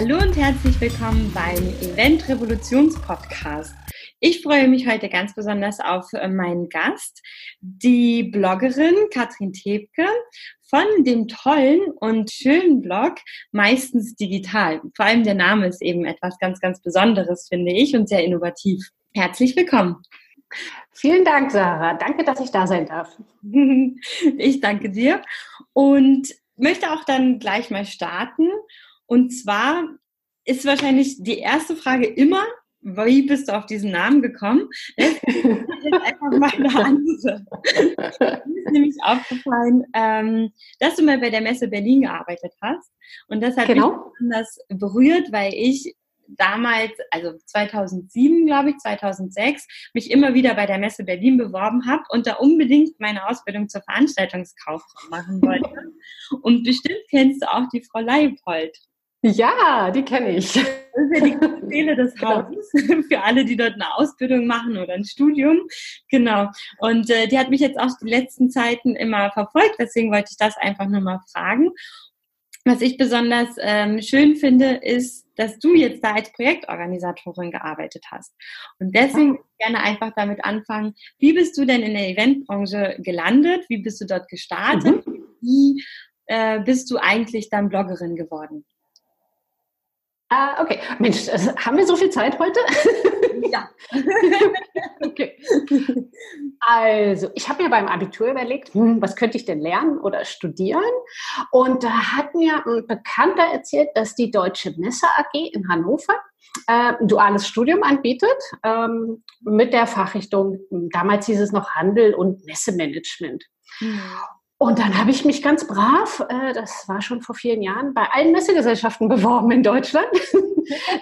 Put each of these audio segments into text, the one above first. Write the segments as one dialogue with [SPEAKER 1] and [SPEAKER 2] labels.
[SPEAKER 1] Hallo und herzlich willkommen beim Event Revolutions Podcast. Ich freue mich heute ganz besonders auf äh, meinen Gast, die Bloggerin Katrin Tebke von dem tollen und schönen Blog Meistens Digital. Vor allem der Name ist eben etwas ganz, ganz Besonderes, finde ich, und sehr innovativ. Herzlich willkommen.
[SPEAKER 2] Vielen Dank, Sarah. Danke, dass ich da sein darf.
[SPEAKER 1] ich danke dir und möchte auch dann gleich mal starten und zwar ist wahrscheinlich die erste Frage immer, wie bist du auf diesen Namen gekommen? Das ist einfach mal eine andere. Mir ist nämlich aufgefallen, ähm, dass du mal bei der Messe Berlin gearbeitet hast. Und das hat genau. mich besonders berührt, weil ich damals, also 2007, glaube ich, 2006, mich immer wieder bei der Messe Berlin beworben habe und da unbedingt meine Ausbildung zur Veranstaltungskauffrau machen wollte. Und bestimmt kennst du auch die Frau Leipold.
[SPEAKER 2] Ja, die kenne ich. Das
[SPEAKER 1] ist ja die Seele des genau. Hauses für alle, die dort eine Ausbildung machen oder ein Studium. Genau. Und äh, die hat mich jetzt auch die letzten Zeiten immer verfolgt, deswegen wollte ich das einfach nur mal fragen. Was ich besonders ähm, schön finde, ist, dass du jetzt da als Projektorganisatorin gearbeitet hast. Und deswegen ja. gerne einfach damit anfangen, wie bist du denn in der Eventbranche gelandet? Wie bist du dort gestartet? Mhm. Wie äh, bist du eigentlich dann Bloggerin geworden?
[SPEAKER 2] Ah, okay. Mensch, haben wir so viel Zeit heute?
[SPEAKER 1] Ja.
[SPEAKER 2] okay. Also, ich habe mir beim Abitur überlegt, hm, was könnte ich denn lernen oder studieren? Und da hat mir ein Bekannter erzählt, dass die Deutsche Messe AG in Hannover äh, ein duales Studium anbietet ähm, mit der Fachrichtung, damals hieß es noch Handel und Messemanagement. Mhm. Und dann habe ich mich ganz brav, äh, das war schon vor vielen Jahren, bei allen Messegesellschaften beworben in Deutschland,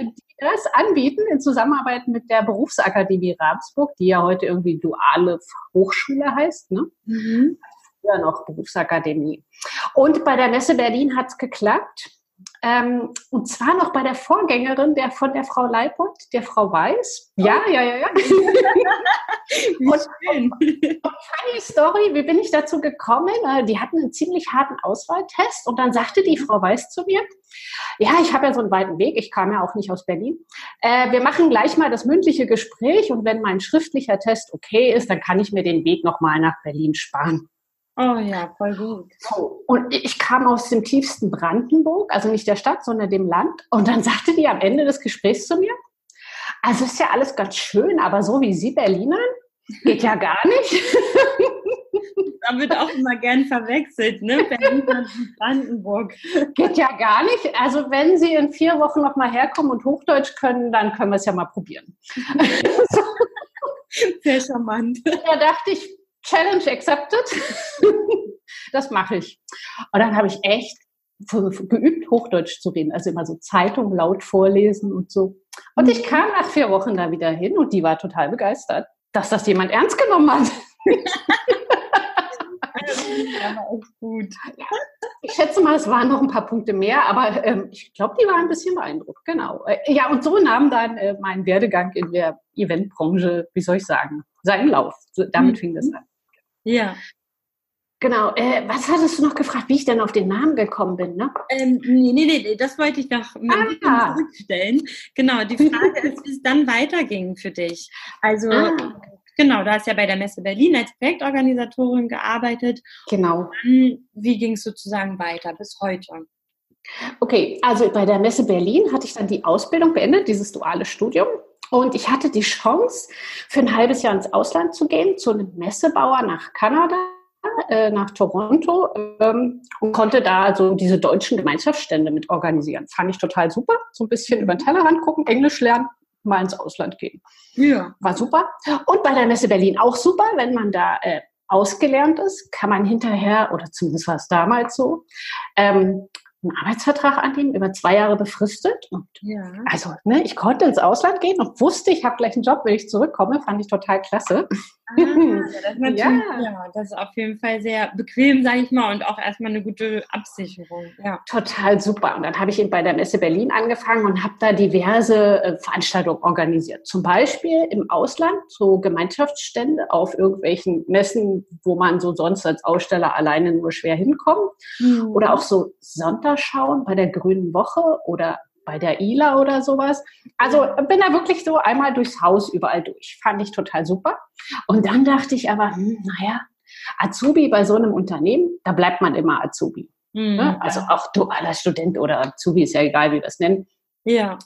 [SPEAKER 2] die das anbieten in Zusammenarbeit mit der Berufsakademie Ravensburg, die ja heute irgendwie duale Hochschule heißt. Ne? Mhm. Ja, noch Berufsakademie. Und bei der Messe Berlin hat es geklappt. Ähm, und zwar noch bei der Vorgängerin der von der Frau Leipold, der Frau Weiß. Ja, oh. ja, ja, ja. und, funny Story, wie bin ich dazu gekommen? Äh, die hatten einen ziemlich harten Auswahltest und dann sagte die Frau Weiß zu mir, ja, ich habe ja so einen weiten Weg, ich kam ja auch nicht aus Berlin. Äh, wir machen gleich mal das mündliche Gespräch und wenn mein schriftlicher Test okay ist, dann kann ich mir den Weg nochmal nach Berlin sparen.
[SPEAKER 1] Oh ja, voll gut.
[SPEAKER 2] So, und ich kam aus dem tiefsten Brandenburg, also nicht der Stadt, sondern dem Land. Und dann sagte die am Ende des Gesprächs zu mir, also ist ja alles ganz schön, aber so wie Sie Berliner, geht ja gar nicht.
[SPEAKER 1] Da wird auch immer gern verwechselt, ne? Berlin und Brandenburg.
[SPEAKER 2] Geht ja gar nicht. Also wenn Sie in vier Wochen nochmal herkommen und Hochdeutsch können, dann können wir es ja mal probieren.
[SPEAKER 1] Sehr charmant.
[SPEAKER 2] Da dachte ich, Challenge accepted. das mache ich. Und dann habe ich echt geübt, Hochdeutsch zu reden. Also immer so Zeitung laut vorlesen und so. Und ich kam nach vier Wochen da wieder hin und die war total begeistert, dass das jemand ernst genommen hat.
[SPEAKER 1] Gut.
[SPEAKER 2] Ich schätze mal, es waren noch ein paar Punkte mehr, aber ähm, ich glaube, die waren ein bisschen beeindruckt. Genau. Äh, ja, und so nahm dann äh, mein Werdegang in der Eventbranche, wie soll ich sagen, seinen Lauf. So, damit mhm. fing das an.
[SPEAKER 1] Ja.
[SPEAKER 2] Genau. Äh, was hattest du noch gefragt, wie ich denn auf den Namen gekommen bin? Ne?
[SPEAKER 1] Ähm, nee, nee, nee, das wollte ich noch ah. zurückstellen. Genau, die Frage ist, wie es dann weiterging für dich. Also, ah. genau, du hast ja bei der Messe Berlin als Projektorganisatorin gearbeitet.
[SPEAKER 2] Genau.
[SPEAKER 1] Dann, wie ging es sozusagen weiter bis heute?
[SPEAKER 2] Okay, also bei der Messe Berlin hatte ich dann die Ausbildung beendet, dieses duale Studium. Und ich hatte die Chance, für ein halbes Jahr ins Ausland zu gehen, zu einem Messebauer nach Kanada, äh, nach Toronto ähm, und konnte da also diese deutschen Gemeinschaftsstände mit organisieren. Fand ich total super. So ein bisschen über den Tellerrand gucken, Englisch lernen, mal ins Ausland gehen. Ja. War super. Und bei der Messe Berlin auch super, wenn man da äh, ausgelernt ist, kann man hinterher, oder zumindest war es damals so, ähm, einen Arbeitsvertrag annehmen, über zwei Jahre befristet. Und ja. also, ne, ich konnte ins Ausland gehen und wusste, ich habe gleich einen Job, wenn ich zurückkomme, fand ich total klasse.
[SPEAKER 1] Ah, das, ja. ja. das ist auf jeden Fall sehr bequem, sage ich mal, und auch erstmal eine gute Absicherung. Ja.
[SPEAKER 2] Total super. Und dann habe ich bei der Messe Berlin angefangen und habe da diverse äh, Veranstaltungen organisiert. Zum Beispiel im Ausland, so Gemeinschaftsstände auf irgendwelchen Messen, wo man so sonst als Aussteller alleine nur schwer hinkommt. Mhm. Oder auch so Sonntagsschauen bei der Grünen Woche oder bei der ILA oder sowas. Also bin da wirklich so einmal durchs Haus überall durch. Fand ich total super. Und dann dachte ich aber, hm, naja, Azubi bei so einem Unternehmen, da bleibt man immer Azubi. Mhm. Ne? Also auch dualer Student oder Azubi ist ja egal, wie wir es nennen.
[SPEAKER 1] Ja.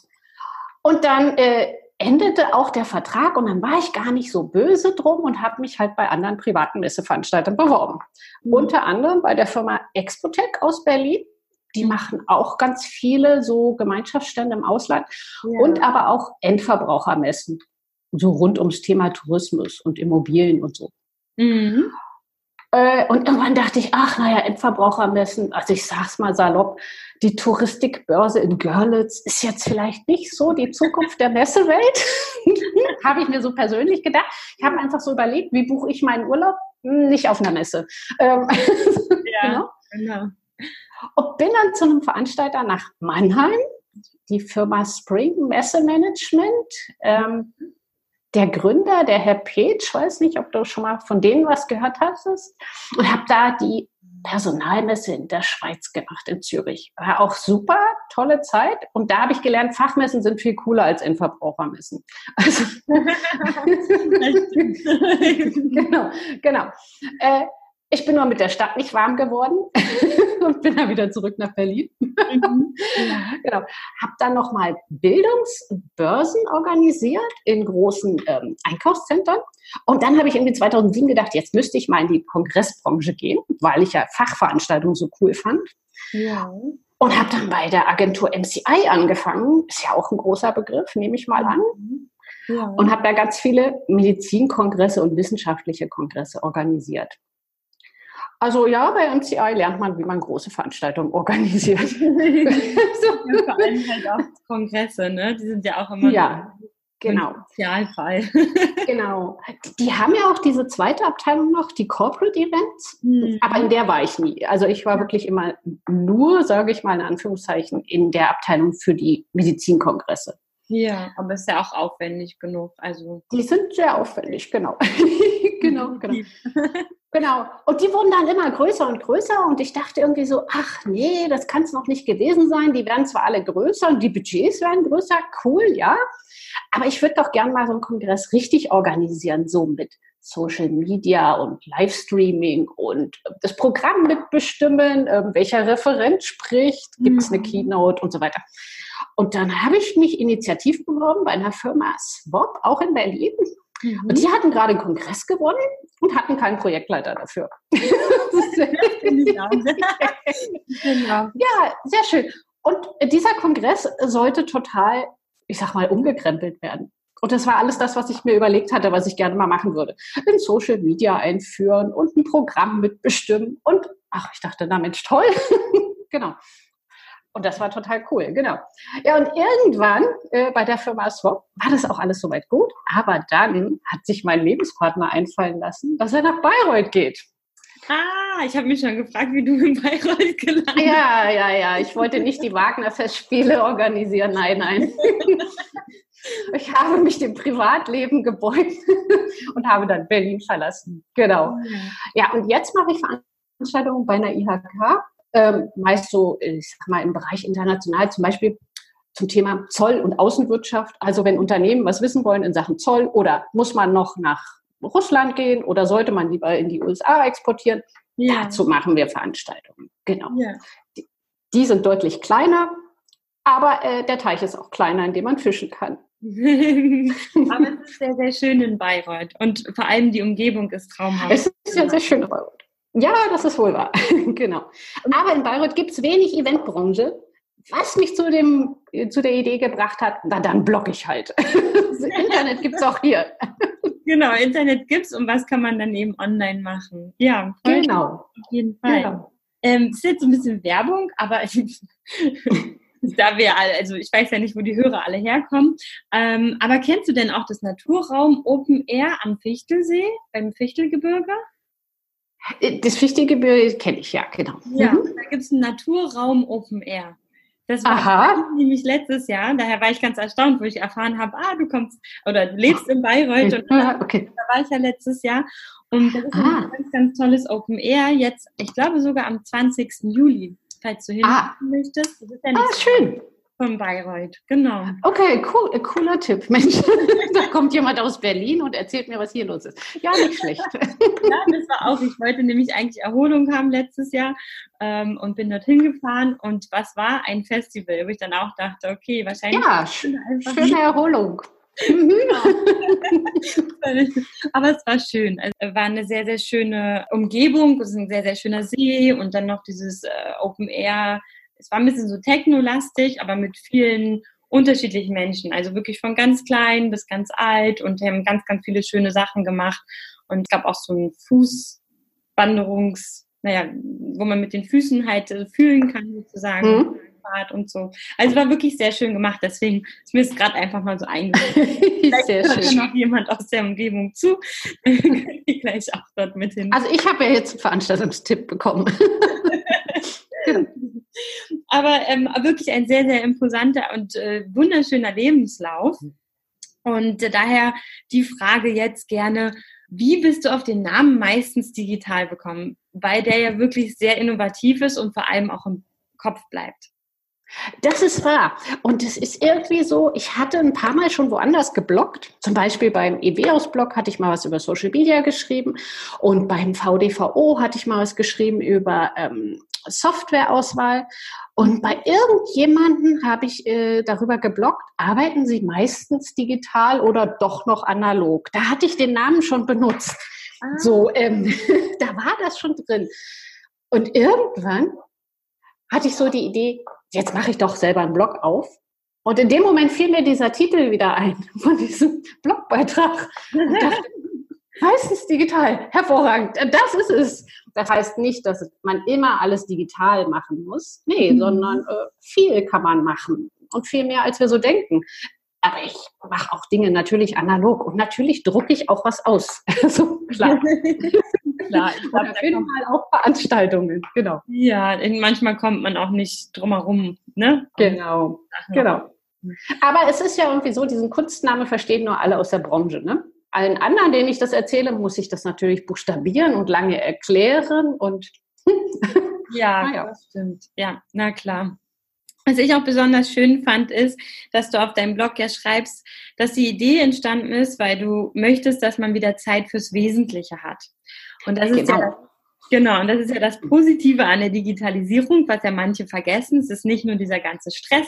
[SPEAKER 2] Und dann äh, endete auch der Vertrag und dann war ich gar nicht so böse drum und habe mich halt bei anderen privaten Messeveranstaltern beworben. Mhm. Unter anderem bei der Firma Expotec aus Berlin. Die machen auch ganz viele so Gemeinschaftsstände im Ausland ja. und aber auch Endverbrauchermessen. So rund ums Thema Tourismus und Immobilien und so. Mhm. Äh, und irgendwann dachte ich, ach, naja, Endverbrauchermessen, also ich sag's mal salopp, die Touristikbörse in Görlitz ist jetzt vielleicht nicht so die Zukunft der Messewelt. habe ich mir so persönlich gedacht. Ich habe einfach so überlegt, wie buche ich meinen Urlaub? Hm, nicht auf einer Messe. Ähm, ja, genau. genau. Und bin dann zu einem Veranstalter nach Mannheim, die Firma Spring Messe Management. Ähm, der Gründer, der Herr Petsch, weiß nicht, ob du schon mal von denen was gehört hast, und habe da die Personalmesse in der Schweiz gemacht, in Zürich. War auch super, tolle Zeit. Und da habe ich gelernt, Fachmessen sind viel cooler als Endverbrauchermessen. Also, genau, genau. Äh, ich bin nur mit der Stadt nicht warm geworden und bin dann wieder zurück nach Berlin. Mhm. genau. Habe dann nochmal Bildungsbörsen organisiert in großen ähm, Einkaufszentren. Und dann habe ich irgendwie 2007 gedacht, jetzt müsste ich mal in die Kongressbranche gehen, weil ich ja Fachveranstaltungen so cool fand. Ja. Und habe dann bei der Agentur MCI angefangen. Ist ja auch ein großer Begriff, nehme ich mal an. Ja. Und habe da ganz viele Medizinkongresse und wissenschaftliche Kongresse organisiert. Also ja, bei MCI lernt man, wie man große Veranstaltungen organisiert. so.
[SPEAKER 1] ja, vor allem halt auch Kongresse, ne? Die sind ja auch immer
[SPEAKER 2] ja, genau.
[SPEAKER 1] Spezialfall.
[SPEAKER 2] genau. Die, haben ja auch diese zweite Abteilung noch, die Corporate Events. Mhm. Aber in der war ich nie. Also ich war wirklich immer nur, sage ich mal in Anführungszeichen, in der Abteilung für die Medizinkongresse.
[SPEAKER 1] Ja, aber ist ja auch aufwendig genug. Also
[SPEAKER 2] die sind sehr aufwendig, genau. genau, genau. Genau. Und die wurden dann immer größer und größer und ich dachte irgendwie so, ach nee, das kann es noch nicht gewesen sein. Die werden zwar alle größer und die Budgets werden größer, cool, ja. Aber ich würde doch gern mal so einen Kongress richtig organisieren, so mit Social Media und Livestreaming und das Programm mitbestimmen, ähm, welcher Referent spricht, gibt es eine mhm. Keynote und so weiter. Und dann habe ich mich initiativ beworben bei einer Firma Swap, auch in Berlin. Mhm. Und die hatten gerade einen Kongress gewonnen und hatten keinen Projektleiter dafür. Ja, sehr schön. Und dieser Kongress sollte total, ich sag mal, umgekrempelt werden. Und das war alles das, was ich mir überlegt hatte, was ich gerne mal machen würde. In Social Media einführen und ein Programm mitbestimmen. Und ach, ich dachte, na Mensch, toll. genau. Und das war total cool, genau. Ja, und irgendwann äh, bei der Firma Swap war das auch alles soweit gut. Aber dann hat sich mein Lebenspartner einfallen lassen, dass er nach Bayreuth geht.
[SPEAKER 1] Ah, ich habe mich schon gefragt, wie du in Bayreuth gelandet bist.
[SPEAKER 2] Ja, ja, ja. Ich wollte nicht die Wagner-Festspiele organisieren. Nein, nein. Ich habe mich dem Privatleben gebeugt und habe dann Berlin verlassen. Genau. Oh ja, und jetzt mache ich Veranstaltungen bei einer IHK ähm, meist so, ich sag mal, im Bereich international, zum Beispiel zum Thema Zoll und Außenwirtschaft. Also wenn Unternehmen was wissen wollen in Sachen Zoll oder muss man noch nach Russland gehen oder sollte man lieber in die USA exportieren, ja. dazu machen wir Veranstaltungen. Genau. Ja. Die, die, sind deutlich kleiner, aber äh, der Teich ist auch kleiner, in dem man fischen kann.
[SPEAKER 1] aber es ist sehr, sehr schön in Bayreuth und vor allem die Umgebung ist traumhaft.
[SPEAKER 2] Es ist ja sehr schön in Bayreuth. Ja, das ist wohl wahr. genau. Aber in Bayreuth gibt es wenig Eventbranche. Was mich zu, dem, zu der Idee gebracht hat, na dann blog ich halt. Internet gibt es auch hier.
[SPEAKER 1] genau, Internet gibt es und was kann man dann eben online machen?
[SPEAKER 2] Ja, genau.
[SPEAKER 1] Auf jeden Fall. Genau. Ähm, ist jetzt so ein bisschen Werbung, aber da wir alle, also ich weiß ja nicht, wo die Hörer alle herkommen, ähm, aber kennst du denn auch das Naturraum Open Air am Fichtelsee, beim Fichtelgebirge?
[SPEAKER 2] Das Fichtelgebirge kenne ich, ja, genau.
[SPEAKER 1] Ja, mhm. da gibt es einen Naturraum Open Air. Das war
[SPEAKER 2] Aha.
[SPEAKER 1] nämlich letztes Jahr, daher war ich ganz erstaunt, wo ich erfahren habe, ah, du kommst oder du lebst in Bayreuth und
[SPEAKER 2] okay.
[SPEAKER 1] da war ich ja letztes Jahr. Und das ist ah. ein ganz, ganz tolles Open Air, jetzt, ich glaube sogar am 20. Juli, falls du hin
[SPEAKER 2] ah.
[SPEAKER 1] möchtest. Das
[SPEAKER 2] ist ja nicht ah, schön.
[SPEAKER 1] Von Bayreuth, genau.
[SPEAKER 2] Okay, cool, äh, cooler Tipp. Mensch, da kommt jemand aus Berlin und erzählt mir, was hier los ist. Ja, nicht schlecht. ja,
[SPEAKER 1] das war auch. Ich wollte nämlich eigentlich Erholung haben letztes Jahr ähm, und bin dorthin gefahren. Und was war ein Festival, wo ich dann auch dachte, okay, wahrscheinlich.
[SPEAKER 2] Ja, schöne Erholung.
[SPEAKER 1] Genau. Aber es war schön. Es war eine sehr, sehr schöne Umgebung. Es ist ein sehr, sehr schöner See und dann noch dieses äh, Open Air. Es war ein bisschen so technolastig, aber mit vielen unterschiedlichen Menschen. Also wirklich von ganz klein bis ganz alt und haben ganz, ganz viele schöne Sachen gemacht. Und es gab auch so ein Fußwanderungs, naja, wo man mit den Füßen halt äh, fühlen kann sozusagen. Mhm. Und so. Also war wirklich sehr schön gemacht, deswegen ist mir es gerade einfach mal so eingefallen. sehr schön. noch jemand aus der Umgebung zu,
[SPEAKER 2] ich gleich auch dort mit hin. Also ich habe ja jetzt einen Veranstaltungstipp bekommen.
[SPEAKER 1] Aber ähm, wirklich ein sehr, sehr imposanter und äh, wunderschöner Lebenslauf. Und äh, daher die Frage jetzt gerne, wie bist du auf den Namen meistens digital bekommen? Weil der ja wirklich sehr innovativ ist und vor allem auch im Kopf bleibt.
[SPEAKER 2] Das ist wahr. Und es ist irgendwie so, ich hatte ein paar Mal schon woanders geblockt. Zum Beispiel beim EWAUS-Blog hatte ich mal was über Social Media geschrieben. Und beim VDVO hatte ich mal was geschrieben über ähm, Softwareauswahl. Und bei irgendjemanden habe ich äh, darüber geblockt, arbeiten Sie meistens digital oder doch noch analog? Da hatte ich den Namen schon benutzt. Ah. So, ähm, da war das schon drin. Und irgendwann hatte ich so die Idee, jetzt mache ich doch selber einen Blog auf. Und in dem Moment fiel mir dieser Titel wieder ein von diesem Blogbeitrag. meistens digital, hervorragend. Das ist es. Das heißt nicht, dass man immer alles digital machen muss. Nee, mhm. sondern äh, viel kann man machen und viel mehr, als wir so denken. Aber ich mache auch Dinge natürlich analog und natürlich drucke ich auch was aus. also klar. klar. Ich glaube, da mal auch Veranstaltungen, genau.
[SPEAKER 1] Ja, manchmal kommt man auch nicht drumherum, ne?
[SPEAKER 2] Genau, genau. Aber es ist ja irgendwie so, diesen Kunstname verstehen nur alle aus der Branche, ne? Allen anderen, denen ich das erzähle, muss ich das natürlich buchstabieren und lange erklären und
[SPEAKER 1] ja, ja, das stimmt. Ja, na klar. Was ich auch besonders schön fand, ist, dass du auf deinem Blog ja schreibst, dass die Idee entstanden ist, weil du möchtest, dass man wieder Zeit fürs Wesentliche hat. Und das ist genau. ja Genau, und das ist ja das Positive an der Digitalisierung, was ja manche vergessen. Es ist nicht nur dieser ganze Stress,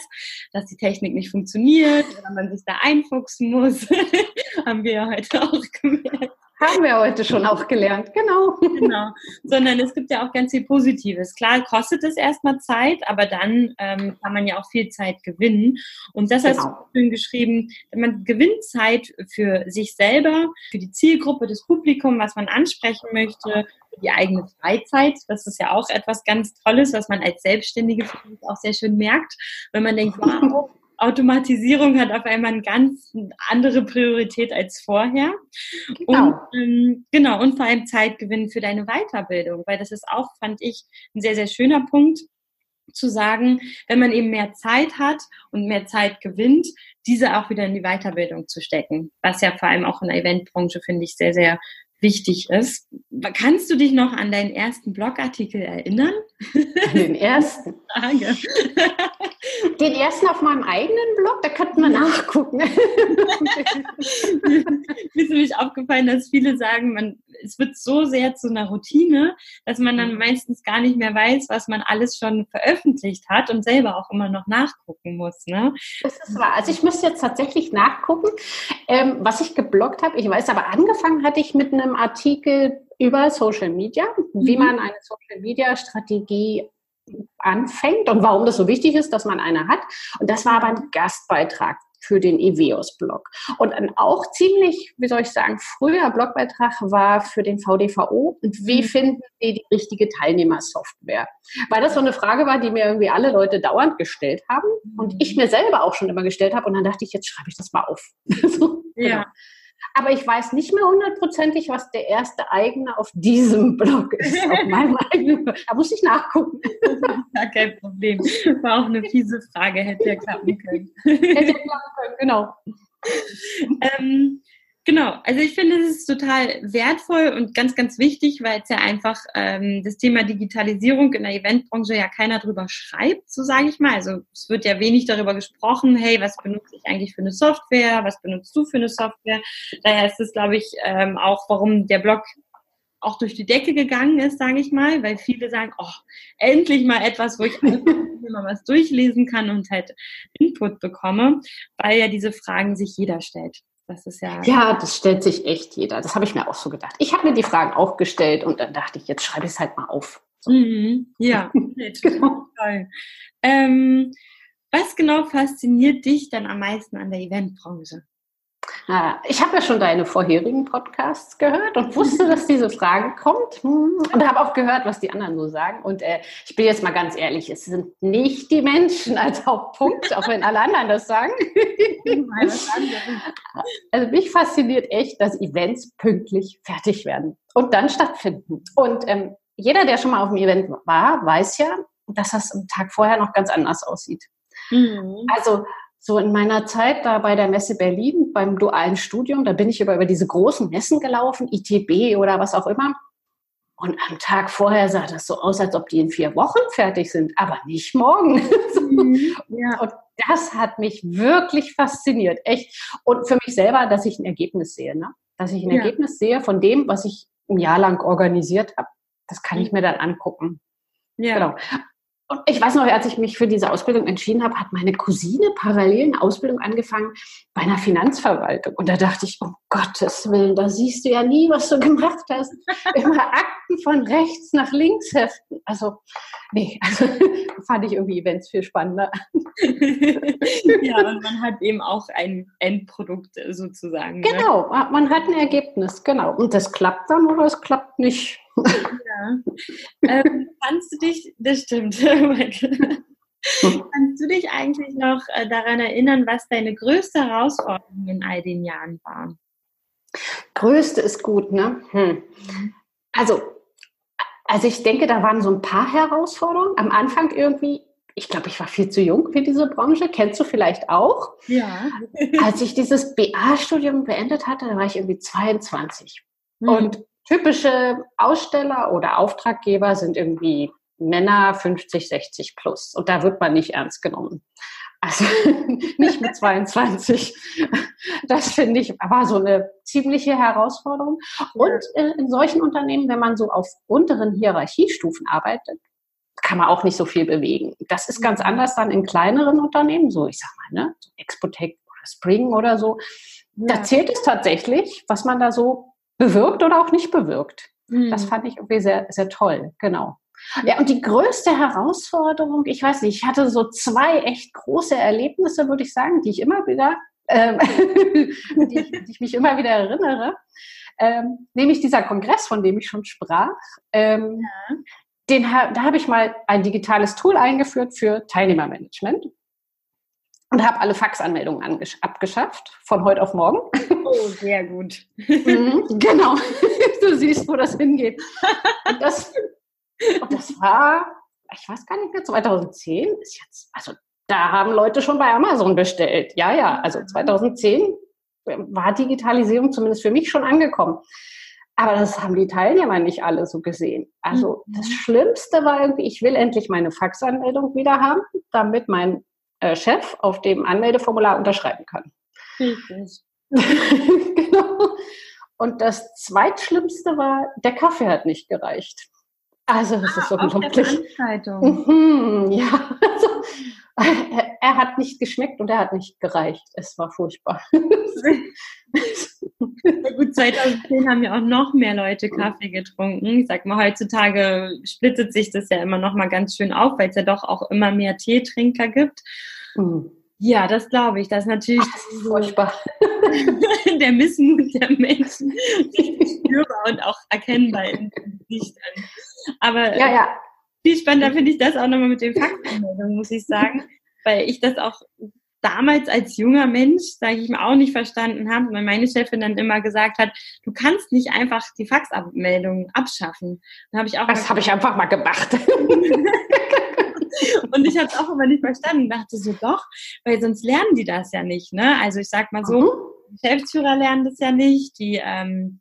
[SPEAKER 1] dass die Technik nicht funktioniert oder man sich da einfuchsen muss. Haben wir ja heute auch gemerkt.
[SPEAKER 2] Haben wir heute schon auch gelernt, genau. Genau.
[SPEAKER 1] Sondern es gibt ja auch ganz viel Positives. Klar kostet es erstmal Zeit, aber dann ähm, kann man ja auch viel Zeit gewinnen. Und das genau. hast du genau. schön geschrieben, man gewinnt Zeit für sich selber, für die Zielgruppe, das Publikum, was man ansprechen möchte, für die eigene Freizeit. Das ist ja auch etwas ganz Tolles, was man als Selbstständige auch sehr schön merkt, wenn man denkt, wow, Automatisierung hat auf einmal eine ganz andere Priorität als vorher. Genau. Und, ähm, genau, und vor allem Zeitgewinn für deine Weiterbildung, weil das ist auch, fand ich, ein sehr, sehr schöner Punkt zu sagen, wenn man eben mehr Zeit hat und mehr Zeit gewinnt, diese auch wieder in die Weiterbildung zu stecken, was ja vor allem auch in der Eventbranche, finde ich, sehr, sehr wichtig ist. Kannst du dich noch an deinen ersten Blogartikel erinnern?
[SPEAKER 2] An den ersten? Frage. Den ersten auf meinem eigenen Blog, da könnten wir nachgucken. Mir
[SPEAKER 1] ist nämlich aufgefallen, dass viele sagen, man, es wird so sehr zu einer Routine, dass man dann meistens gar nicht mehr weiß, was man alles schon veröffentlicht hat und selber auch immer noch nachgucken muss. Ne?
[SPEAKER 2] Das ist wahr. Also ich müsste jetzt tatsächlich nachgucken, ähm, was ich gebloggt habe. Ich weiß aber, angefangen hatte ich mit einem Artikel über Social Media, wie mhm. man eine Social Media Strategie anfängt und warum das so wichtig ist, dass man eine hat. Und das war aber ein Gastbeitrag für den Eveos-Blog. Und ein auch ziemlich, wie soll ich sagen, früher Blogbeitrag war für den VDVO. Und wie mhm. finden Sie die richtige Teilnehmersoftware? Weil das so eine Frage war, die mir irgendwie alle Leute dauernd gestellt haben und ich mhm. mir selber auch schon immer gestellt habe. Und dann dachte ich, jetzt schreibe ich das mal auf. so, ja. Aber ich weiß nicht mehr hundertprozentig, was der erste eigene auf diesem Blog ist. auf meinem eigenen. Da muss ich nachgucken.
[SPEAKER 1] Ja, kein Problem. War auch eine fiese Frage, hätte ja klappen können. Hätte ja klappen können, genau. Ähm, Genau, also ich finde, es ist total wertvoll und ganz, ganz wichtig, weil es ja einfach ähm, das Thema Digitalisierung in der Eventbranche ja keiner drüber schreibt, so sage ich mal. Also es wird ja wenig darüber gesprochen, hey, was benutze ich eigentlich für eine Software, was benutzt du für eine Software? Daher ist es, glaube ich, ähm, auch, warum der Blog auch durch die Decke gegangen ist, sage ich mal, weil viele sagen, oh, endlich mal etwas, wo ich mal was durchlesen kann und halt Input bekomme, weil ja diese Fragen sich jeder stellt.
[SPEAKER 2] Das ist ja. Ja, das stellt sich echt jeder. Das habe ich mir auch so gedacht. Ich habe mir die Fragen auch gestellt und dann dachte ich, jetzt schreibe ich es halt mal auf.
[SPEAKER 1] So. Mhm, ja, genau. toll. Ähm, was genau fasziniert dich dann am meisten an der Eventbranche?
[SPEAKER 2] Ich habe ja schon deine vorherigen Podcasts gehört und wusste, dass diese Frage kommt hm, und habe auch gehört, was die anderen so sagen. Und äh, ich bin jetzt mal ganz ehrlich, es sind nicht die Menschen als Hauptpunkt, auch wenn alle anderen das sagen. also mich fasziniert echt, dass Events pünktlich fertig werden und dann stattfinden. Und ähm, jeder, der schon mal auf einem Event war, weiß ja, dass das am Tag vorher noch ganz anders aussieht. Mhm. Also so in meiner Zeit da bei der Messe Berlin beim dualen Studium, da bin ich über, über diese großen Messen gelaufen, ITB oder was auch immer. Und am Tag vorher sah das so aus, als ob die in vier Wochen fertig sind, aber nicht morgen. Mhm, ja. Und das hat mich wirklich fasziniert, echt. Und für mich selber, dass ich ein Ergebnis sehe, ne? dass ich ein ja. Ergebnis sehe von dem, was ich ein Jahr lang organisiert habe. Das kann ich mhm. mir dann angucken. Ja. Genau. Ich weiß noch, als ich mich für diese Ausbildung entschieden habe, hat meine Cousine parallel eine Ausbildung angefangen bei einer Finanzverwaltung. Und da dachte ich, um Gottes Willen, da siehst du ja nie, was du gemacht hast. Immer Akten von rechts nach links heften. Also, nee, also fand ich irgendwie Events viel spannender.
[SPEAKER 1] ja, und man hat eben auch ein Endprodukt sozusagen.
[SPEAKER 2] Ne? Genau, ne? man hat ein Ergebnis, genau. Und das klappt dann oder es klappt nicht. Ja.
[SPEAKER 1] Ähm, kannst du dich, das stimmt, kannst du dich eigentlich noch äh, daran erinnern, was deine größte Herausforderung in all den Jahren war?
[SPEAKER 2] Größte ist gut, ne? Hm. Also, also ich denke, da waren so ein paar Herausforderungen. Am Anfang irgendwie, ich glaube, ich war viel zu jung für diese Branche. Kennst du vielleicht auch?
[SPEAKER 1] Ja.
[SPEAKER 2] Als ich dieses BA-Studium beendet hatte, da war ich irgendwie 22. Mhm. Und typische Aussteller oder Auftraggeber sind irgendwie Männer 50, 60 plus. Und da wird man nicht ernst genommen. Also nicht mit 22. Das finde ich war so eine ziemliche Herausforderung. Und äh, in solchen Unternehmen, wenn man so auf unteren Hierarchiestufen arbeitet, kann man auch nicht so viel bewegen. Das ist ganz anders dann in kleineren Unternehmen, so ich sag mal, ne, Expotec oder Spring oder so. Da zählt es tatsächlich, was man da so bewirkt oder auch nicht bewirkt. Mhm. Das fand ich irgendwie sehr, sehr toll, genau. Ja, und die größte Herausforderung, ich weiß nicht, ich hatte so zwei echt große Erlebnisse, würde ich sagen, die ich immer wieder, ähm, die, ich, die, ich, mich immer wieder erinnere. Ähm, nämlich dieser Kongress, von dem ich schon sprach. Ähm, ja. den, da habe ich mal ein digitales Tool eingeführt für Teilnehmermanagement und habe alle Faxanmeldungen abgeschafft von heute auf morgen.
[SPEAKER 1] Oh, sehr gut.
[SPEAKER 2] Mhm, genau. Du siehst, wo das hingeht. Und das, und das war, ich weiß gar nicht mehr, 2010 ist jetzt, also da haben Leute schon bei Amazon bestellt. Ja, ja, also 2010 war Digitalisierung zumindest für mich schon angekommen. Aber das haben die Teilnehmer nicht alle so gesehen. Also mhm. das Schlimmste war irgendwie, ich will endlich meine Faxanmeldung wieder haben, damit mein äh, Chef auf dem Anmeldeformular unterschreiben kann. Genau. Und das zweitschlimmste war, der Kaffee hat nicht gereicht. Also das ah, ist unglaublich. Mhm, ja, also, er, er, hat nicht geschmeckt und er hat nicht gereicht. Es war furchtbar.
[SPEAKER 1] Gut, 2010 haben ja auch noch mehr Leute Kaffee getrunken. Ich sag mal, heutzutage splittet sich das ja immer noch mal ganz schön auf, weil es ja doch auch immer mehr Teetrinker gibt. Mhm. Ja, das glaube ich. Das ist natürlich Ach, furchtbar. der Missmut der Menschen spürbar und auch erkennbar in den Gesichtern. Aber ja, ja. viel spannender finde ich das auch nochmal mit den Faktenmeldungen, muss ich sagen, weil ich das auch damals als junger Mensch, sage ich mal, auch nicht verstanden habe, weil meine Chefin dann immer gesagt hat, du kannst nicht einfach die Faxabmeldungen abschaffen.
[SPEAKER 2] Dann habe ich auch das habe ich einfach mal gemacht.
[SPEAKER 1] Und ich habe es auch immer nicht verstanden. Dachte so, doch, weil sonst lernen die das ja nicht. Ne? Also ich sag mal so, mhm. Geschäftsführer lernen das ja nicht, die ähm,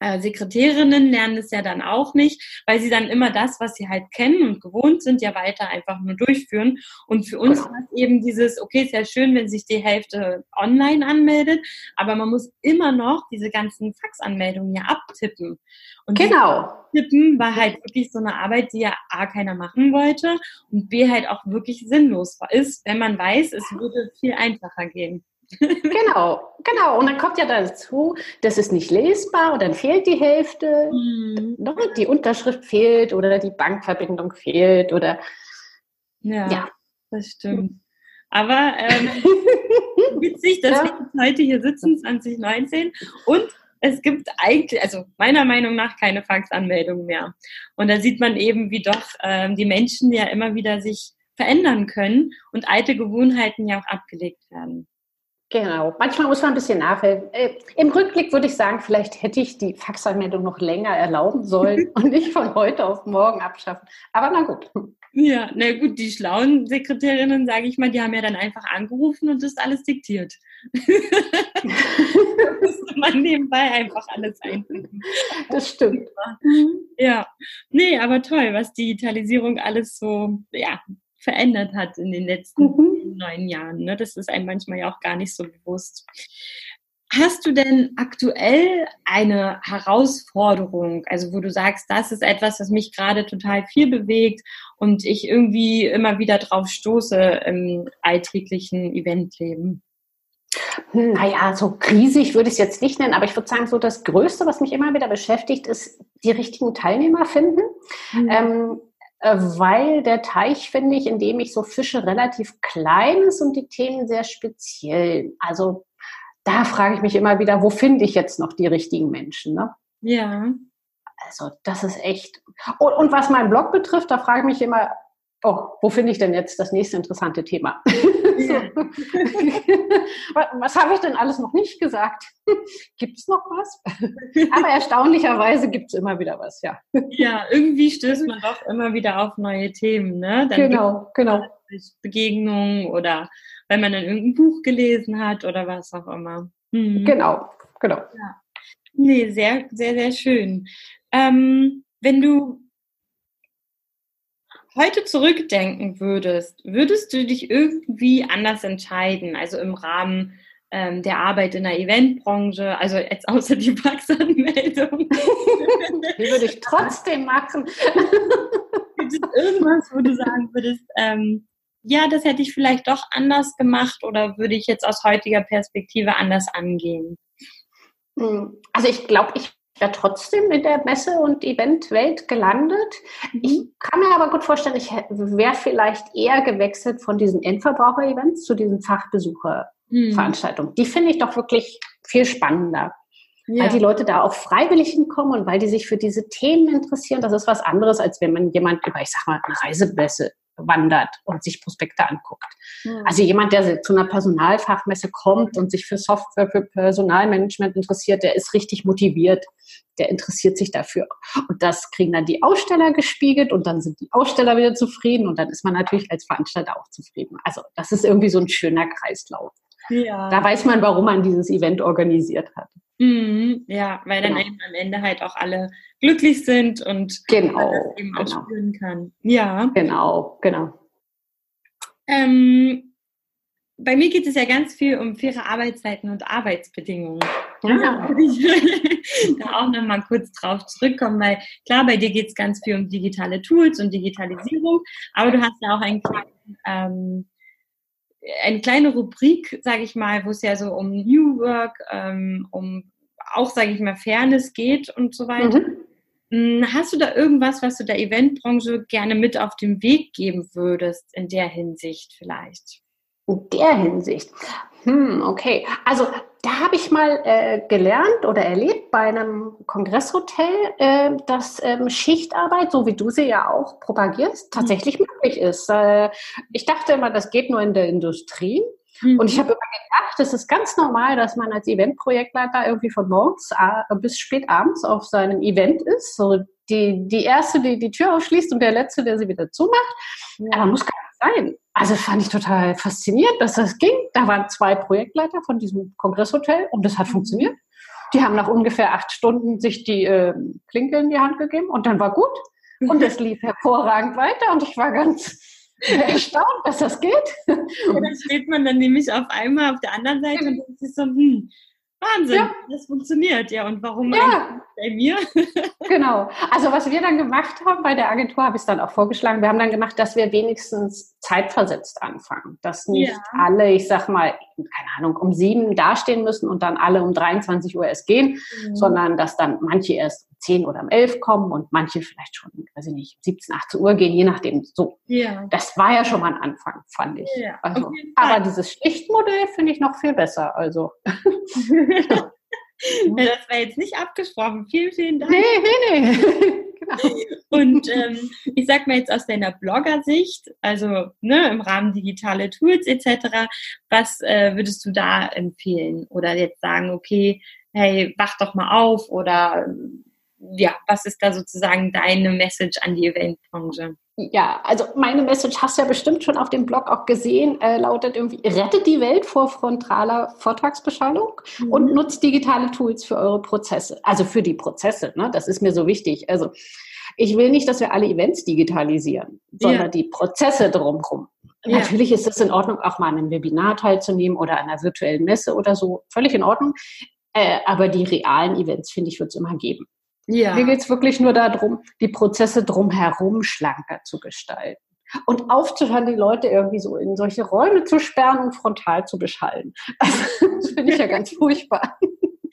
[SPEAKER 1] äh, Sekretärinnen lernen es ja dann auch nicht, weil sie dann immer das, was sie halt kennen und gewohnt sind, ja weiter einfach nur durchführen. Und für uns genau. war es eben dieses, okay, ist ja schön, wenn sich die Hälfte online anmeldet, aber man muss immer noch diese ganzen Faxanmeldungen ja abtippen. Und
[SPEAKER 2] genau.
[SPEAKER 1] Tippen war halt wirklich so eine Arbeit, die ja A keiner machen wollte und B halt auch wirklich sinnlos ist, wenn man weiß, es würde viel einfacher gehen
[SPEAKER 2] genau, genau. Und dann kommt ja dazu, das ist nicht lesbar und dann fehlt die Hälfte, mhm. Ne? die Unterschrift fehlt oder die Bankverbindung fehlt oder
[SPEAKER 1] ja, ja. das stimmt. Aber ähm, witzig, dass ja. wir heute hier sitzen, 2019 und es gibt eigentlich, also meiner Meinung nach, keine Faxanmeldung mehr. Und da sieht man eben, wie doch ähm, die Menschen ja immer wieder sich verändern können und alte Gewohnheiten ja auch abgelegt werden.
[SPEAKER 2] Genau, manchmal muss man ein bisschen nachhelfen. Äh, Im Rückblick würde ich sagen, vielleicht hätte ich die Faxanmeldung noch länger erlauben sollen und nicht von heute auf morgen abschaffen. Aber na gut.
[SPEAKER 1] Ja, na gut, die schlauen Sekretärinnen, sage ich mal, die haben ja dann einfach angerufen und das alles diktiert. müsste man nebenbei einfach alles einfügen.
[SPEAKER 2] Das stimmt.
[SPEAKER 1] Ja, nee, aber toll, was Digitalisierung alles so, ja, verändert hat in den letzten mhm. Neun Jahren. Ne? Das ist einem manchmal ja auch gar nicht so bewusst. Hast du denn aktuell eine Herausforderung, also wo du sagst, das ist etwas, was mich gerade total viel bewegt und ich irgendwie immer wieder drauf stoße im alltäglichen Eventleben?
[SPEAKER 2] Hm, naja, so riesig würde ich es jetzt nicht nennen, aber ich würde sagen, so das Größte, was mich immer wieder beschäftigt, ist die richtigen Teilnehmer finden. Mhm. Ähm, weil der Teich, finde ich, in dem ich so fische, relativ klein ist und die Themen sehr speziell. Also da frage ich mich immer wieder, wo finde ich jetzt noch die richtigen Menschen? Ne?
[SPEAKER 1] Ja.
[SPEAKER 2] Also das ist echt. Und, und was meinen Blog betrifft, da frage ich mich immer, oh, wo finde ich denn jetzt das nächste interessante Thema? Ja. was habe ich denn alles noch nicht gesagt? gibt es noch was? Aber erstaunlicherweise gibt es immer wieder was, ja.
[SPEAKER 1] Ja, irgendwie stößt man doch immer wieder auf neue Themen, ne?
[SPEAKER 2] Dann genau, genau.
[SPEAKER 1] Begegnungen oder wenn man dann irgendein Buch gelesen hat oder was auch immer.
[SPEAKER 2] Mhm. Genau, genau. Ja.
[SPEAKER 1] Nee, sehr, sehr, sehr schön. Ähm, wenn du heute zurückdenken würdest, würdest du dich irgendwie anders entscheiden? Also im Rahmen ähm, der Arbeit in der Eventbranche, also jetzt außer die Faxanmeldung.
[SPEAKER 2] Die würde ich trotzdem machen.
[SPEAKER 1] Gibt es irgendwas, wo du sagen würdest, ähm, ja, das hätte ich vielleicht doch anders gemacht oder würde ich jetzt aus heutiger Perspektive anders angehen?
[SPEAKER 2] Hm, also ich glaube, ich wäre trotzdem in der Messe- und Eventwelt gelandet. Mhm. Ich kann mir aber gut vorstellen, ich wäre vielleicht eher gewechselt von diesen Endverbraucher-Events zu diesen Fachbesucher-Veranstaltungen. Mhm. Die finde ich doch wirklich viel spannender. Ja. Weil die Leute da auch freiwillig hinkommen und weil die sich für diese Themen interessieren. Das ist was anderes, als wenn man jemand über, ich sag mal, eine Reisemesse wandert und sich Prospekte anguckt. Mhm. Also jemand, der zu einer Personalfachmesse kommt und sich für Software, für Personalmanagement interessiert, der ist richtig motiviert, der interessiert sich dafür. Und das kriegen dann die Aussteller gespiegelt und dann sind die Aussteller wieder zufrieden und dann ist man natürlich als Veranstalter auch zufrieden. Also das ist irgendwie so ein schöner Kreislauf. Ja. Da weiß man, warum man dieses Event organisiert hat.
[SPEAKER 1] Mhm, ja, weil dann genau. am Ende halt auch alle glücklich sind und
[SPEAKER 2] genau,
[SPEAKER 1] das eben auch genau. spüren kann. Ja.
[SPEAKER 2] Genau, genau.
[SPEAKER 1] Ähm, bei mir geht es ja ganz viel um faire Arbeitszeiten und Arbeitsbedingungen. Ja, da würde ich da auch nochmal kurz drauf zurückkommen, weil klar, bei dir geht es ganz viel um digitale Tools und Digitalisierung, aber du hast ja auch einen kleinen ähm, eine kleine Rubrik, sage ich mal, wo es ja so um New Work, ähm, um auch, sage ich mal, Fairness geht und so weiter. Mhm. Hm, hast du da irgendwas, was du der Eventbranche gerne mit auf den Weg geben würdest in der Hinsicht vielleicht?
[SPEAKER 2] In der Hinsicht. Hm, okay. Also da habe ich mal äh, gelernt oder erlebt bei einem Kongresshotel, äh, dass ähm, Schichtarbeit, so wie du sie ja auch propagierst, mhm. tatsächlich mhm. möglich ist. Äh, ich dachte immer, das geht nur in der Industrie. Mhm. Und ich habe immer gedacht, es ist ganz normal, dass man als Eventprojektleiter irgendwie von morgens äh, bis spät abends auf seinem Event ist. So die, die erste, die die Tür aufschließt und der letzte, der sie wieder zumacht. Ja. Aber muss gar sein? Also fand ich total faszinierend, dass das ging. Da waren zwei Projektleiter von diesem Kongresshotel und das hat mhm. funktioniert. Die haben nach ungefähr acht Stunden sich die äh, Klinke in die Hand gegeben und dann war gut. Und es lief hervorragend weiter und ich war ganz erstaunt, dass das geht.
[SPEAKER 1] Ja, da steht man dann nämlich auf einmal auf der anderen Seite und es ist so, hm, Wahnsinn, ja. das funktioniert ja. Und warum ja. bei mir?
[SPEAKER 2] genau. Also was wir dann gemacht haben bei der Agentur, habe ich es dann auch vorgeschlagen, wir haben dann gemacht, dass wir wenigstens zeitversetzt anfangen. Dass nicht ja. alle, ich sag mal, keine Ahnung, um sieben dastehen müssen und dann alle um 23 Uhr erst gehen, mhm. sondern dass dann manche erst um zehn oder um elf kommen und manche vielleicht schon, weiß ich nicht, 17, 18 Uhr gehen, je nachdem. So. Ja. Das war ja schon mal ein Anfang, fand ich. Ja, also, aber dieses Schichtmodell finde ich noch viel besser. Also.
[SPEAKER 1] ja, das war jetzt nicht abgesprochen. Vielen, vielen Dank. Nee, nee, nee. Und ähm, ich sag mal jetzt aus deiner Blogger-Sicht, also ne, im Rahmen digitale Tools etc., was äh, würdest du da empfehlen? Oder jetzt sagen, okay, hey, wach doch mal auf oder ja, was ist da sozusagen deine Message an die Eventbranche?
[SPEAKER 2] Ja, also meine Message hast du ja bestimmt schon auf dem Blog auch gesehen, äh, lautet irgendwie, rettet die Welt vor frontaler Vortragsbeschallung mhm. und nutzt digitale Tools für eure Prozesse. Also für die Prozesse, ne? das ist mir so wichtig. Also ich will nicht, dass wir alle Events digitalisieren, sondern ja. die Prozesse drumherum. Ja. Natürlich ist es in Ordnung, auch mal an einem Webinar teilzunehmen oder an einer virtuellen Messe oder so. Völlig in Ordnung. Äh, aber die realen Events, finde ich, wird es immer geben. Ja. Mir geht es wirklich nur darum, die Prozesse drumherum schlanker zu gestalten. Und aufzuhören, die Leute irgendwie so in solche Räume zu sperren und frontal zu beschallen. Also, das finde ich ja ganz furchtbar.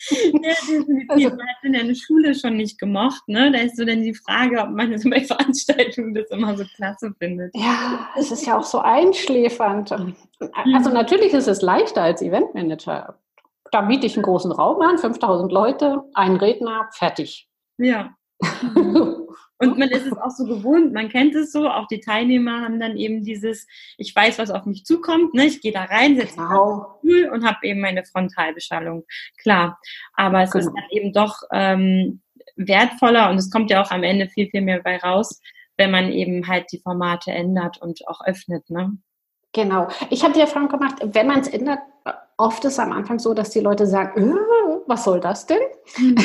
[SPEAKER 1] Ja, definitiv. Also, man hat in der Schule schon nicht gemocht, ne? Da ist so dann die Frage, ob man so bei Veranstaltungen das immer so klasse findet.
[SPEAKER 2] Ja, es ist ja auch so einschläfernd. Also mhm. natürlich ist es leichter als Eventmanager. Da biete ich einen großen Raum an, 5000 Leute, einen Redner, fertig.
[SPEAKER 1] Ja. Und man ist es auch so gewohnt, man kennt es so, auch die Teilnehmer haben dann eben dieses, ich weiß, was auf mich zukommt, ne? ich gehe da rein, setze genau. mich und habe eben meine Frontalbeschallung. Klar, aber es genau. ist dann eben doch ähm, wertvoller und es kommt ja auch am Ende viel, viel mehr bei raus, wenn man eben halt die Formate ändert und auch öffnet. Ne?
[SPEAKER 2] Genau. Ich habe die Erfahrung gemacht, wenn man es ändert, oft ist es am Anfang so, dass die Leute sagen, äh, was soll das denn? Mhm.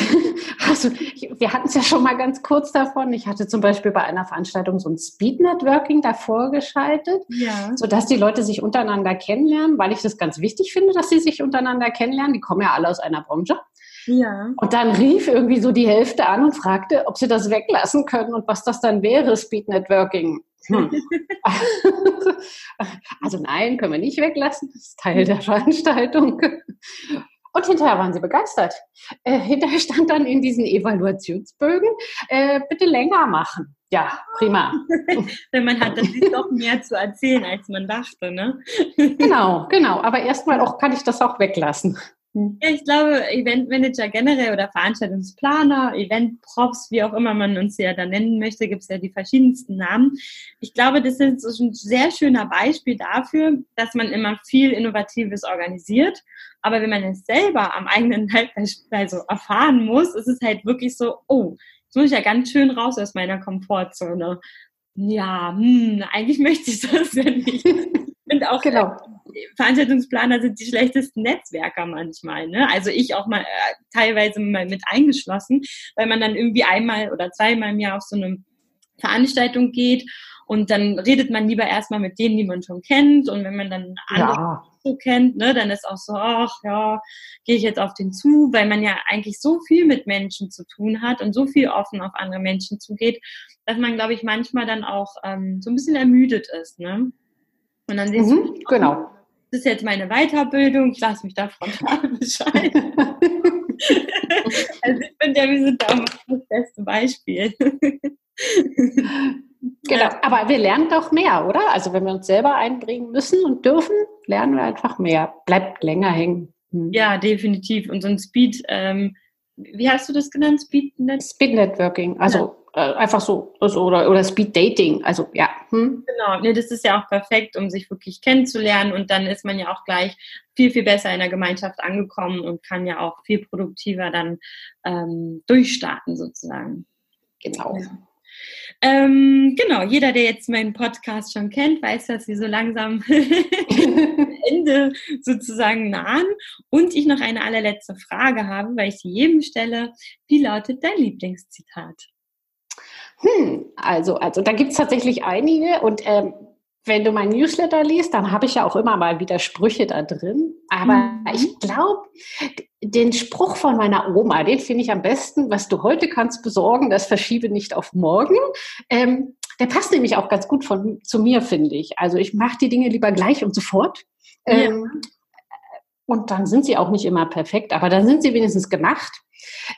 [SPEAKER 2] Also wir hatten es ja schon mal ganz kurz davon. Ich hatte zum Beispiel bei einer Veranstaltung so ein Speed Networking davor geschaltet, ja. sodass die Leute sich untereinander kennenlernen, weil ich das ganz wichtig finde, dass sie sich untereinander kennenlernen. Die kommen ja alle aus einer Branche. Ja. Und dann rief irgendwie so die Hälfte an und fragte, ob sie das weglassen können und was das dann wäre, Speed Networking. Hm. also nein, können wir nicht weglassen, das ist Teil der Veranstaltung. Und hinterher waren sie begeistert. Äh, hinterher stand dann in diesen Evaluationsbögen, äh, bitte länger machen. Ja, prima.
[SPEAKER 1] Wenn man hat, dann ist doch mehr zu erzählen, als man dachte, ne?
[SPEAKER 2] genau, genau. Aber erstmal auch kann ich das auch weglassen.
[SPEAKER 1] Hm. Ja, ich glaube, Eventmanager generell oder Veranstaltungsplaner, Eventprops, wie auch immer man uns ja da nennen möchte, gibt es ja die verschiedensten Namen. Ich glaube, das ist ein sehr schöner Beispiel dafür, dass man immer viel Innovatives organisiert. Aber wenn man es selber am eigenen Leib also erfahren muss, ist es halt wirklich so, oh, jetzt muss ich ja ganz schön raus aus meiner Komfortzone. Ja, hm, eigentlich möchte ich das ja nicht. Und auch genau. Veranstaltungsplaner sind die schlechtesten Netzwerker manchmal. Ne? Also ich auch mal äh, teilweise mal mit eingeschlossen, weil man dann irgendwie einmal oder zweimal im Jahr auf so eine Veranstaltung geht und dann redet man lieber erstmal mit denen, die man schon kennt. Und wenn man dann andere ja. so kennt, ne, dann ist auch so, ach ja, gehe ich jetzt auf den zu, weil man ja eigentlich so viel mit Menschen zu tun hat und so viel offen auf andere Menschen zugeht, dass man, glaube ich, manchmal dann auch ähm, so ein bisschen ermüdet ist. Ne? Und dann siehst mhm, du, genau. Das ist jetzt meine Weiterbildung, ich lasse mich da frontal Bescheid. also ich finde ja, wir sind da das beste Beispiel.
[SPEAKER 2] Genau, aber wir lernen doch mehr, oder? Also wenn wir uns selber einbringen müssen und dürfen, lernen wir einfach mehr. Bleibt länger hängen.
[SPEAKER 1] Hm. Ja, definitiv. Und so ein Speed, ähm, wie hast du das genannt?
[SPEAKER 2] Speed, Net Speed Networking. Also einfach so, so oder, oder Speed Dating. Also ja.
[SPEAKER 1] Hm? Genau, nee, das ist ja auch perfekt, um sich wirklich kennenzulernen und dann ist man ja auch gleich viel, viel besser in der Gemeinschaft angekommen und kann ja auch viel produktiver dann ähm, durchstarten sozusagen.
[SPEAKER 2] Genau. Ja.
[SPEAKER 1] Ähm, genau, jeder, der jetzt meinen Podcast schon kennt, weiß, dass sie so langsam Ende sozusagen nahen. Und ich noch eine allerletzte Frage habe, weil ich sie jedem stelle. Wie lautet dein Lieblingszitat?
[SPEAKER 2] Hm, also, also da gibt es tatsächlich einige und ähm, wenn du mein Newsletter liest, dann habe ich ja auch immer mal wieder Sprüche da drin. Aber mhm. ich glaube, den Spruch von meiner Oma, den finde ich am besten, was du heute kannst besorgen, das verschiebe nicht auf morgen. Ähm, der passt nämlich auch ganz gut von, zu mir, finde ich. Also ich mache die Dinge lieber gleich und sofort. Ähm, ja. Und dann sind sie auch nicht immer perfekt, aber dann sind sie wenigstens gemacht.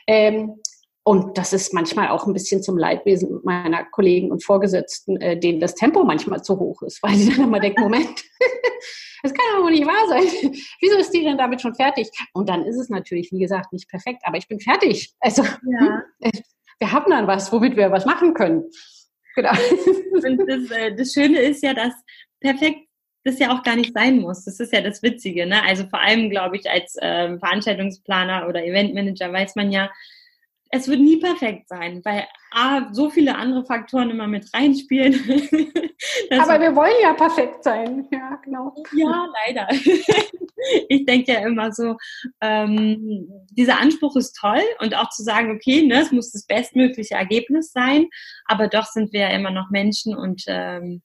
[SPEAKER 2] Ähm, und das ist manchmal auch ein bisschen zum Leidwesen meiner Kollegen und Vorgesetzten, äh, denen das Tempo manchmal zu hoch ist, weil sie dann immer denken, Moment, das kann doch nicht wahr sein. Wieso ist die denn damit schon fertig? Und dann ist es natürlich, wie gesagt, nicht perfekt, aber ich bin fertig. Also ja. wir haben dann was, womit wir was machen können.
[SPEAKER 1] Genau. Und das, äh, das Schöne ist ja, dass perfekt das ja auch gar nicht sein muss. Das ist ja das Witzige. Ne? Also vor allem, glaube ich, als ähm, Veranstaltungsplaner oder Eventmanager weiß man ja, es wird nie perfekt sein, weil A, so viele andere Faktoren immer mit reinspielen.
[SPEAKER 2] Aber wir wollen ja perfekt sein, ja, genau.
[SPEAKER 1] Ja, leider. ich denke ja immer so, ähm, dieser Anspruch ist toll und auch zu sagen, okay, ne, es muss das bestmögliche Ergebnis sein, aber doch sind wir ja immer noch Menschen und ähm,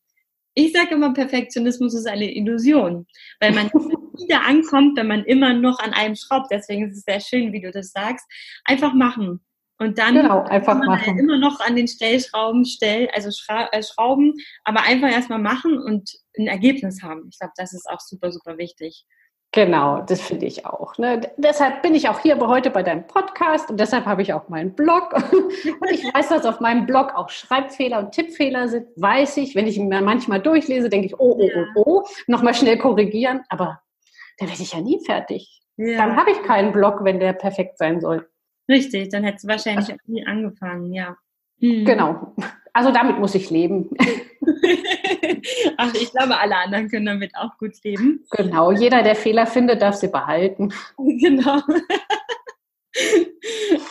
[SPEAKER 1] ich sage immer, Perfektionismus ist eine Illusion, weil man wieder ankommt, wenn man immer noch an einem schraubt. Deswegen ist es sehr schön, wie du das sagst. Einfach machen. Und dann
[SPEAKER 2] genau, einfach machen.
[SPEAKER 1] immer noch an den Stellschrauben stellen, also schra äh, schrauben, aber einfach erstmal machen und ein Ergebnis haben. Ich glaube, das ist auch super, super wichtig.
[SPEAKER 2] Genau, das finde ich auch. Ne? Deshalb bin ich auch hier heute bei deinem Podcast und deshalb habe ich auch meinen Blog. Und ich weiß, dass auf meinem Blog auch Schreibfehler und Tippfehler sind. Weiß ich, wenn ich ihn mir manchmal durchlese, denke ich, oh, oh, oh, oh, nochmal schnell korrigieren. Aber da werde ich ja nie fertig. Ja. Dann habe ich keinen Blog, wenn der perfekt sein soll.
[SPEAKER 1] Richtig, dann hättest du wahrscheinlich auch nie angefangen, ja.
[SPEAKER 2] Mhm. Genau. Also damit muss ich leben.
[SPEAKER 1] Ach, ich glaube, alle anderen können damit auch gut leben.
[SPEAKER 2] Genau, jeder, der Fehler findet, darf sie behalten.
[SPEAKER 1] Genau.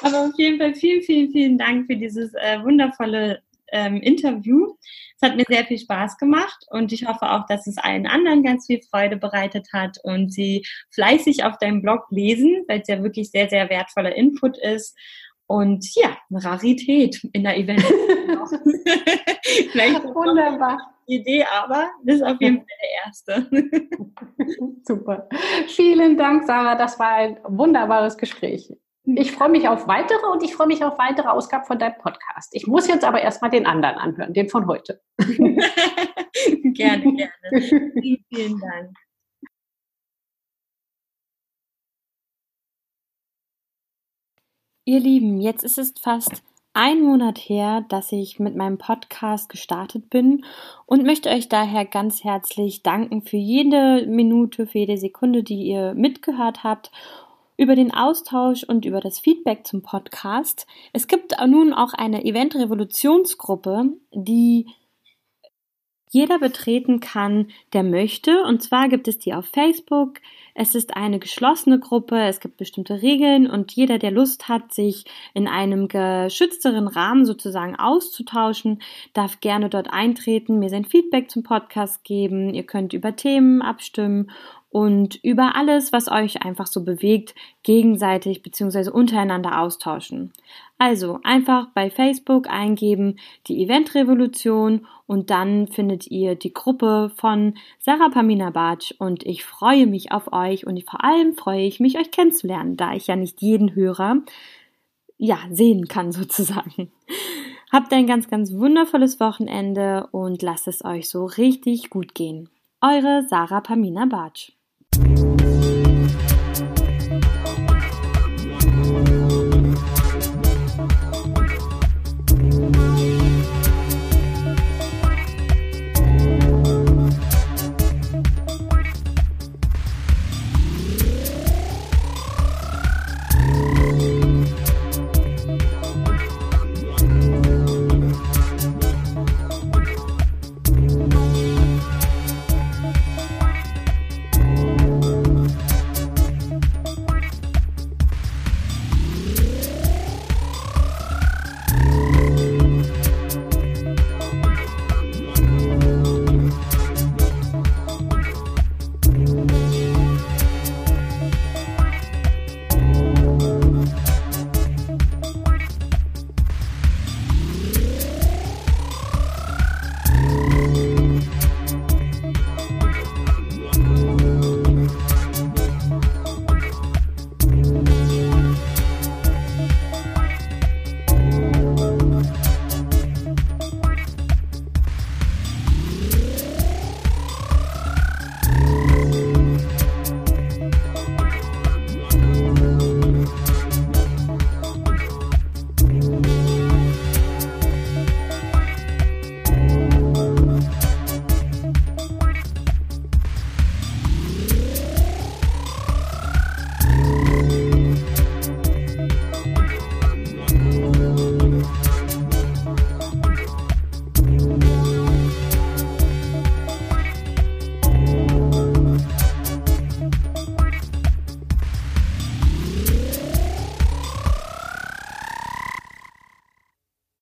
[SPEAKER 1] Aber auf jeden Fall vielen, vielen, vielen Dank für dieses äh, wundervolle ähm, Interview. Es hat mir sehr viel Spaß gemacht und ich hoffe auch, dass es allen anderen ganz viel Freude bereitet hat und sie fleißig auf deinem Blog lesen, weil es ja wirklich sehr, sehr wertvoller Input ist. Und ja, eine Rarität in der Event. Vielleicht Wunderbar. Idee, aber das ist auf jeden Fall der erste.
[SPEAKER 2] Super. Vielen Dank, Sarah. Das war ein wunderbares Gespräch. Ich freue mich auf weitere und ich freue mich auf weitere Ausgaben von deinem Podcast. Ich muss jetzt aber erstmal den anderen anhören, den von heute.
[SPEAKER 1] gerne, gerne. Vielen, vielen Dank. Ihr Lieben, jetzt ist es fast ein Monat her, dass ich mit meinem Podcast gestartet bin und möchte euch daher ganz herzlich danken für jede Minute, für jede Sekunde, die ihr mitgehört habt über den Austausch und über das Feedback zum Podcast. Es gibt nun auch eine Event-Revolutionsgruppe, die jeder betreten kann, der möchte. Und zwar gibt es die auf Facebook. Es ist eine geschlossene Gruppe, es gibt bestimmte Regeln und jeder, der Lust hat, sich in einem geschützteren Rahmen sozusagen auszutauschen, darf gerne dort eintreten, mir sein Feedback zum Podcast geben. Ihr könnt über Themen abstimmen und über alles, was euch einfach so bewegt, gegenseitig bzw. untereinander austauschen. Also einfach bei Facebook eingeben die Eventrevolution und dann findet ihr die Gruppe von Sarah Pamina Bartsch und ich freue mich auf euch und vor allem freue ich mich, euch kennenzulernen, da ich ja nicht jeden Hörer ja, sehen kann sozusagen. Habt ein ganz, ganz wundervolles Wochenende und lasst es euch so richtig gut gehen. Eure Sarah Pamina Bartsch.